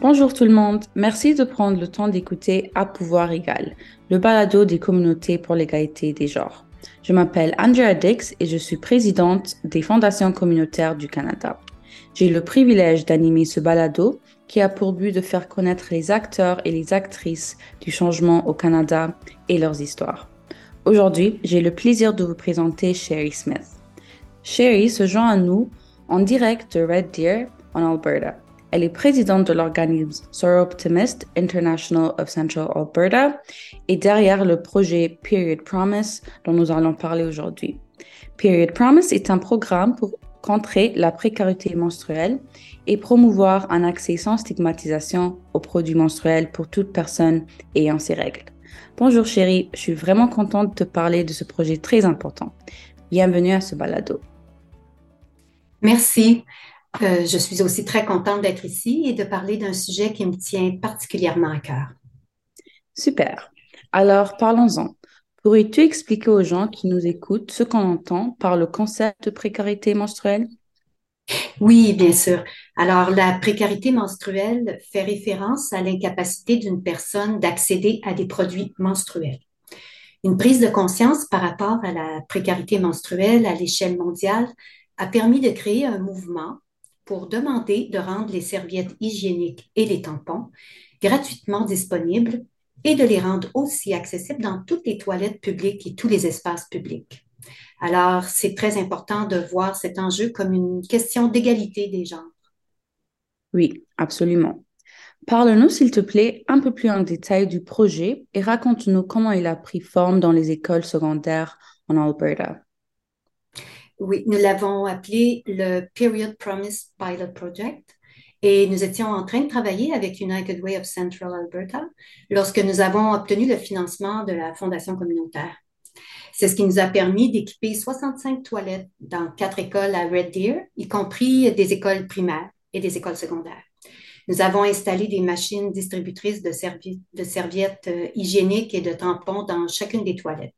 Bonjour tout le monde, merci de prendre le temps d'écouter À pouvoir égal, le balado des communautés pour l'égalité des genres. Je m'appelle Andrea Dix et je suis présidente des fondations communautaires du Canada. J'ai le privilège d'animer ce balado qui a pour but de faire connaître les acteurs et les actrices du changement au Canada et leurs histoires. Aujourd'hui, j'ai le plaisir de vous présenter Sherry Smith. Sherry se joint à nous en direct de Red Deer, en Alberta. Elle est présidente de l'organisme Optimist International of Central Alberta et derrière le projet Period Promise dont nous allons parler aujourd'hui. Period Promise est un programme pour contrer la précarité menstruelle et promouvoir un accès sans stigmatisation aux produits menstruels pour toute personne ayant ces règles. Bonjour chérie, je suis vraiment contente de te parler de ce projet très important. Bienvenue à ce balado. Merci. Euh, je suis aussi très contente d'être ici et de parler d'un sujet qui me tient particulièrement à cœur. Super. Alors, parlons-en. Pourrais-tu expliquer aux gens qui nous écoutent ce qu'on entend par le concept de précarité menstruelle? Oui, bien sûr. Alors, la précarité menstruelle fait référence à l'incapacité d'une personne d'accéder à des produits menstruels. Une prise de conscience par rapport à la précarité menstruelle à l'échelle mondiale a permis de créer un mouvement pour demander de rendre les serviettes hygiéniques et les tampons gratuitement disponibles et de les rendre aussi accessibles dans toutes les toilettes publiques et tous les espaces publics. Alors, c'est très important de voir cet enjeu comme une question d'égalité des genres. Oui, absolument. Parle-nous, s'il te plaît, un peu plus en détail du projet et raconte-nous comment il a pris forme dans les écoles secondaires en Alberta. Oui, nous l'avons appelé le Period Promise Pilot Project. Et nous étions en train de travailler avec United Way of Central Alberta lorsque nous avons obtenu le financement de la Fondation communautaire. C'est ce qui nous a permis d'équiper 65 toilettes dans quatre écoles à Red Deer, y compris des écoles primaires et des écoles secondaires. Nous avons installé des machines distributrices de, serviettes euh, hygiéniques et de tampons dans chacune des toilettes.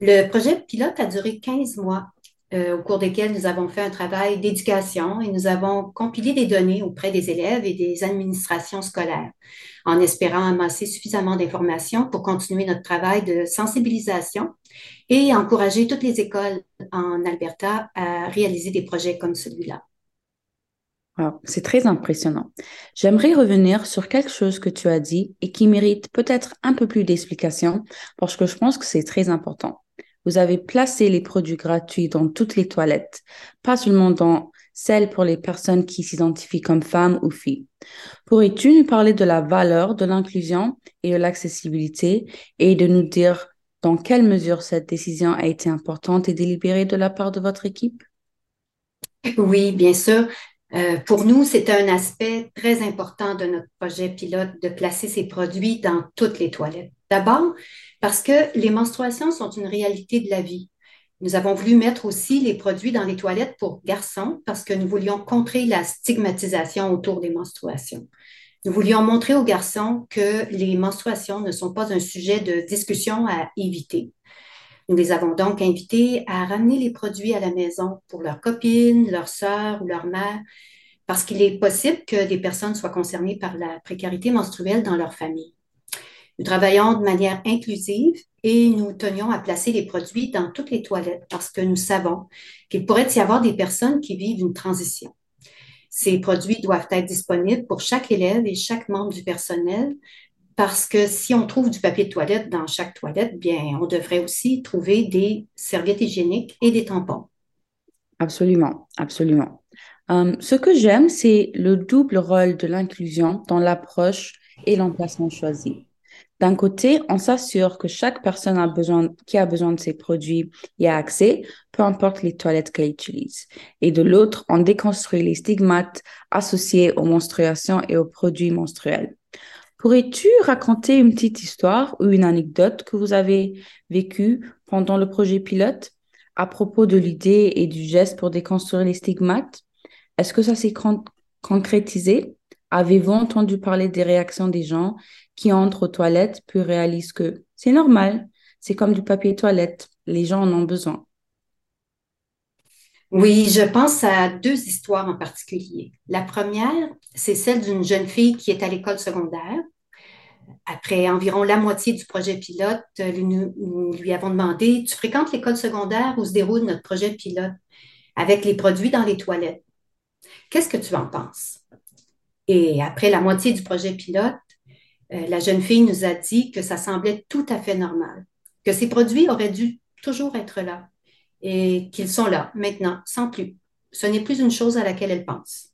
Le projet pilote a duré 15 mois euh, au cours desquels nous avons fait un travail d'éducation et nous avons compilé des données auprès des élèves et des administrations scolaires en espérant amasser suffisamment d'informations pour continuer notre travail de sensibilisation et encourager toutes les écoles en Alberta à réaliser des projets comme celui-là. c'est très impressionnant. J'aimerais revenir sur quelque chose que tu as dit et qui mérite peut-être un peu plus d'explication parce que je pense que c'est très important vous avez placé les produits gratuits dans toutes les toilettes, pas seulement dans celles pour les personnes qui s'identifient comme femmes ou filles. Pourrais-tu nous parler de la valeur de l'inclusion et de l'accessibilité et de nous dire dans quelle mesure cette décision a été importante et délibérée de la part de votre équipe? Oui, bien sûr. Euh, pour nous, c'est un aspect très important de notre projet pilote de placer ces produits dans toutes les toilettes. D'abord, parce que les menstruations sont une réalité de la vie. Nous avons voulu mettre aussi les produits dans les toilettes pour garçons parce que nous voulions contrer la stigmatisation autour des menstruations. Nous voulions montrer aux garçons que les menstruations ne sont pas un sujet de discussion à éviter. Nous les avons donc invités à ramener les produits à la maison pour leurs copines, leurs sœurs ou leurs mères, parce qu'il est possible que des personnes soient concernées par la précarité menstruelle dans leur famille. Nous travaillons de manière inclusive et nous tenions à placer les produits dans toutes les toilettes parce que nous savons qu'il pourrait y avoir des personnes qui vivent une transition. Ces produits doivent être disponibles pour chaque élève et chaque membre du personnel parce que si on trouve du papier de toilette dans chaque toilette, bien, on devrait aussi trouver des serviettes hygiéniques et des tampons. Absolument, absolument. Euh, ce que j'aime, c'est le double rôle de l'inclusion dans l'approche et l'emplacement choisi. D'un côté, on s'assure que chaque personne qui a besoin de ces produits y a accès, peu importe les toilettes qu'elle utilise. Et de l'autre, on déconstruit les stigmates associés aux menstruations et aux produits menstruels. Pourrais-tu raconter une petite histoire ou une anecdote que vous avez vécue pendant le projet pilote? À propos de l'idée et du geste pour déconstruire les stigmates? Est-ce que ça s'est concrétisé? Avez-vous entendu parler des réactions des gens qui entrent aux toilettes puis réalisent que c'est normal, c'est comme du papier toilette, les gens en ont besoin? Oui, je pense à deux histoires en particulier. La première, c'est celle d'une jeune fille qui est à l'école secondaire. Après environ la moitié du projet pilote, nous lui avons demandé, tu fréquentes l'école secondaire où se déroule notre projet pilote avec les produits dans les toilettes? Qu'est-ce que tu en penses? Et après la moitié du projet pilote, euh, la jeune fille nous a dit que ça semblait tout à fait normal, que ces produits auraient dû toujours être là et qu'ils sont là maintenant, sans plus. Ce n'est plus une chose à laquelle elle pense.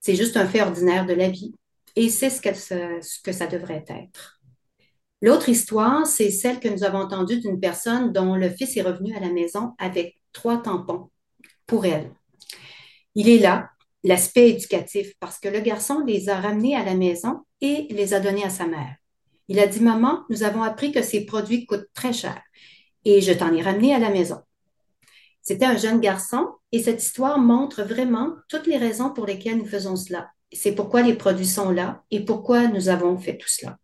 C'est juste un fait ordinaire de la vie et c'est ce, que ça devrait être. L'autre histoire, c'est celle que nous avons entendue d'une personne dont le fils est revenu à la maison avec trois tampons pour elle. Il est là, l'aspect éducatif, parce que le garçon les a ramenés à la maison et les a donnés à sa mère. Il a dit, maman, nous avons appris que ces produits coûtent très cher et je t'en ai ramené à la maison. C'était un jeune garçon et cette histoire montre vraiment toutes les raisons pour lesquelles nous faisons cela. C'est pourquoi les produits sont là et pourquoi nous avons fait tout cela.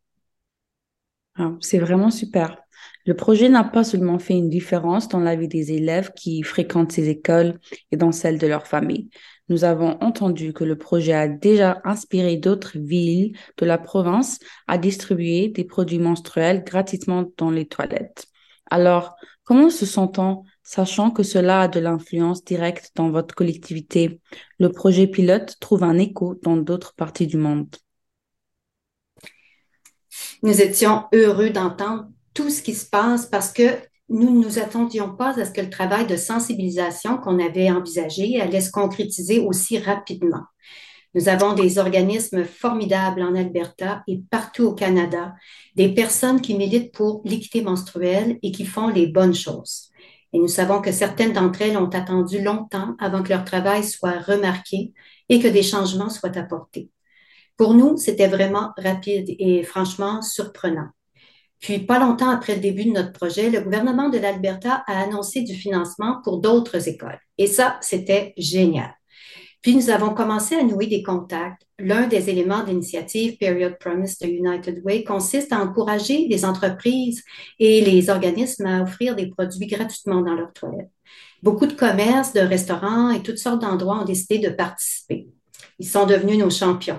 Ah, c'est vraiment super. Le projet n'a pas seulement fait une différence dans la vie des élèves qui fréquentent ces écoles et dans celle de leur famille. Nous avons entendu que le projet a déjà inspiré d'autres villes de la province à distribuer des produits menstruels gratuitement dans les toilettes. Alors, comment se sent-on sachant que cela a de l'influence directe dans votre collectivité Le projet pilote trouve un écho dans d'autres parties du monde. Nous étions heureux d'entendre tout ce qui se passe parce que nous ne nous attendions pas à ce que le travail de sensibilisation qu'on avait envisagé allait se concrétiser aussi rapidement. Nous avons des organismes formidables en Alberta et partout au Canada, des personnes qui militent pour l'équité menstruelle et qui font les bonnes choses. Et nous savons que certaines d'entre elles ont attendu longtemps avant que leur travail soit remarqué et que des changements soient apportés. Pour nous, c'était vraiment rapide et franchement surprenant. Puis, pas longtemps après le début de notre projet, le gouvernement de l'Alberta a annoncé du financement pour d'autres écoles. Et ça, c'était génial. Puis, nous avons commencé à nouer des contacts. L'un des éléments de l'initiative Period Promise de United Way consiste à encourager les entreprises et les organismes à offrir des produits gratuitement dans leurs toilettes. Beaucoup de commerces, de restaurants et toutes sortes d'endroits ont décidé de participer. Ils sont devenus nos champions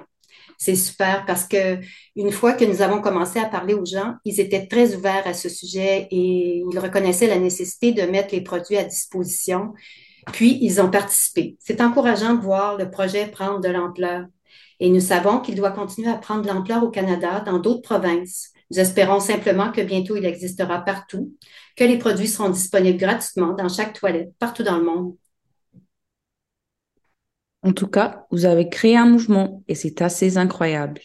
c'est super parce que une fois que nous avons commencé à parler aux gens, ils étaient très ouverts à ce sujet et ils reconnaissaient la nécessité de mettre les produits à disposition. Puis, ils ont participé. C'est encourageant de voir le projet prendre de l'ampleur. Et nous savons qu'il doit continuer à prendre de l'ampleur au Canada, dans d'autres provinces. Nous espérons simplement que bientôt il existera partout, que les produits seront disponibles gratuitement dans chaque toilette, partout dans le monde. En tout cas, vous avez créé un mouvement et c'est assez incroyable.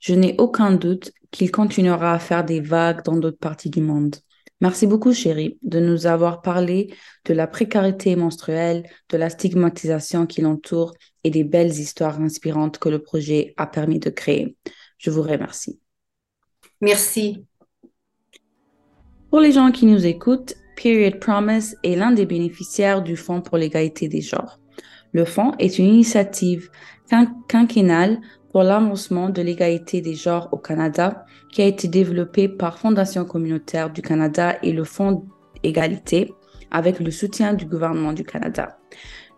Je n'ai aucun doute qu'il continuera à faire des vagues dans d'autres parties du monde. Merci beaucoup, chérie, de nous avoir parlé de la précarité menstruelle, de la stigmatisation qui l'entoure et des belles histoires inspirantes que le projet a permis de créer. Je vous remercie. Merci. Pour les gens qui nous écoutent, Period Promise est l'un des bénéficiaires du Fonds pour l'égalité des genres. Le fonds est une initiative quinquennale pour l'avancement de l'égalité des genres au Canada qui a été développé par Fondation communautaire du Canada et le Fonds Égalité avec le soutien du gouvernement du Canada.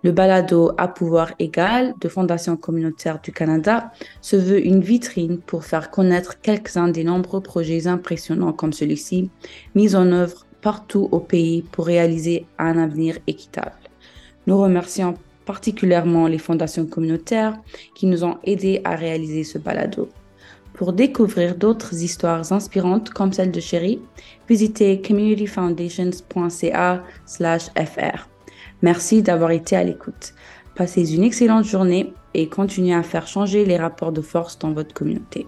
Le balado à pouvoir égal de Fondation communautaire du Canada se veut une vitrine pour faire connaître quelques-uns des nombreux projets impressionnants comme celui-ci, mis en œuvre partout au pays pour réaliser un avenir équitable. Nous remercions particulièrement les fondations communautaires qui nous ont aidés à réaliser ce balado. Pour découvrir d'autres histoires inspirantes comme celle de Chérie, visitez communityfoundations.ca/fr. Merci d'avoir été à l'écoute. Passez une excellente journée et continuez à faire changer les rapports de force dans votre communauté.